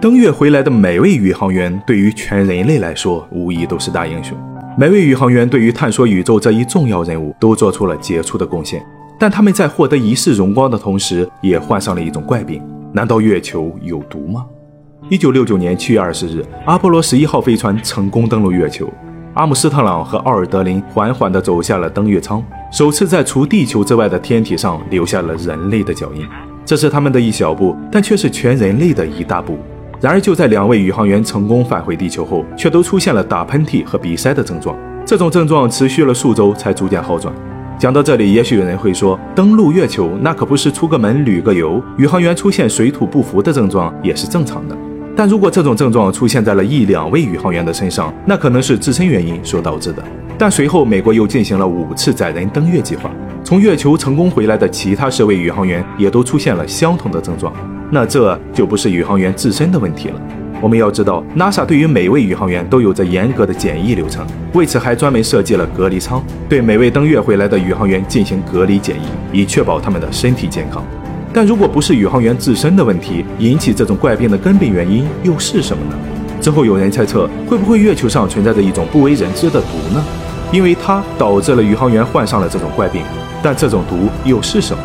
登月回来的每位宇航员，对于全人类来说，无疑都是大英雄。每位宇航员对于探索宇宙这一重要任务，都做出了杰出的贡献。但他们在获得一世荣光的同时，也患上了一种怪病。难道月球有毒吗？一九六九年七月二十日，阿波罗十一号飞船成功登陆月球。阿姆斯特朗和奥尔德林缓缓地走下了登月舱，首次在除地球之外的天体上留下了人类的脚印。这是他们的一小步，但却是全人类的一大步。然而，就在两位宇航员成功返回地球后，却都出现了打喷嚏和鼻塞的症状。这种症状持续了数周才逐渐好转。讲到这里，也许有人会说，登陆月球那可不是出个门旅个游，宇航员出现水土不服的症状也是正常的。但如果这种症状出现在了一两位宇航员的身上，那可能是自身原因所导致的。但随后，美国又进行了五次载人登月计划，从月球成功回来的其他十位宇航员也都出现了相同的症状。那这就不是宇航员自身的问题了。我们要知道，NASA 对于每位宇航员都有着严格的检疫流程，为此还专门设计了隔离舱，对每位登月回来的宇航员进行隔离检疫，以确保他们的身体健康。但如果不是宇航员自身的问题，引起这种怪病的根本原因又是什么呢？之后有人猜测，会不会月球上存在着一种不为人知的毒呢？因为它导致了宇航员患上了这种怪病。但这种毒又是什么？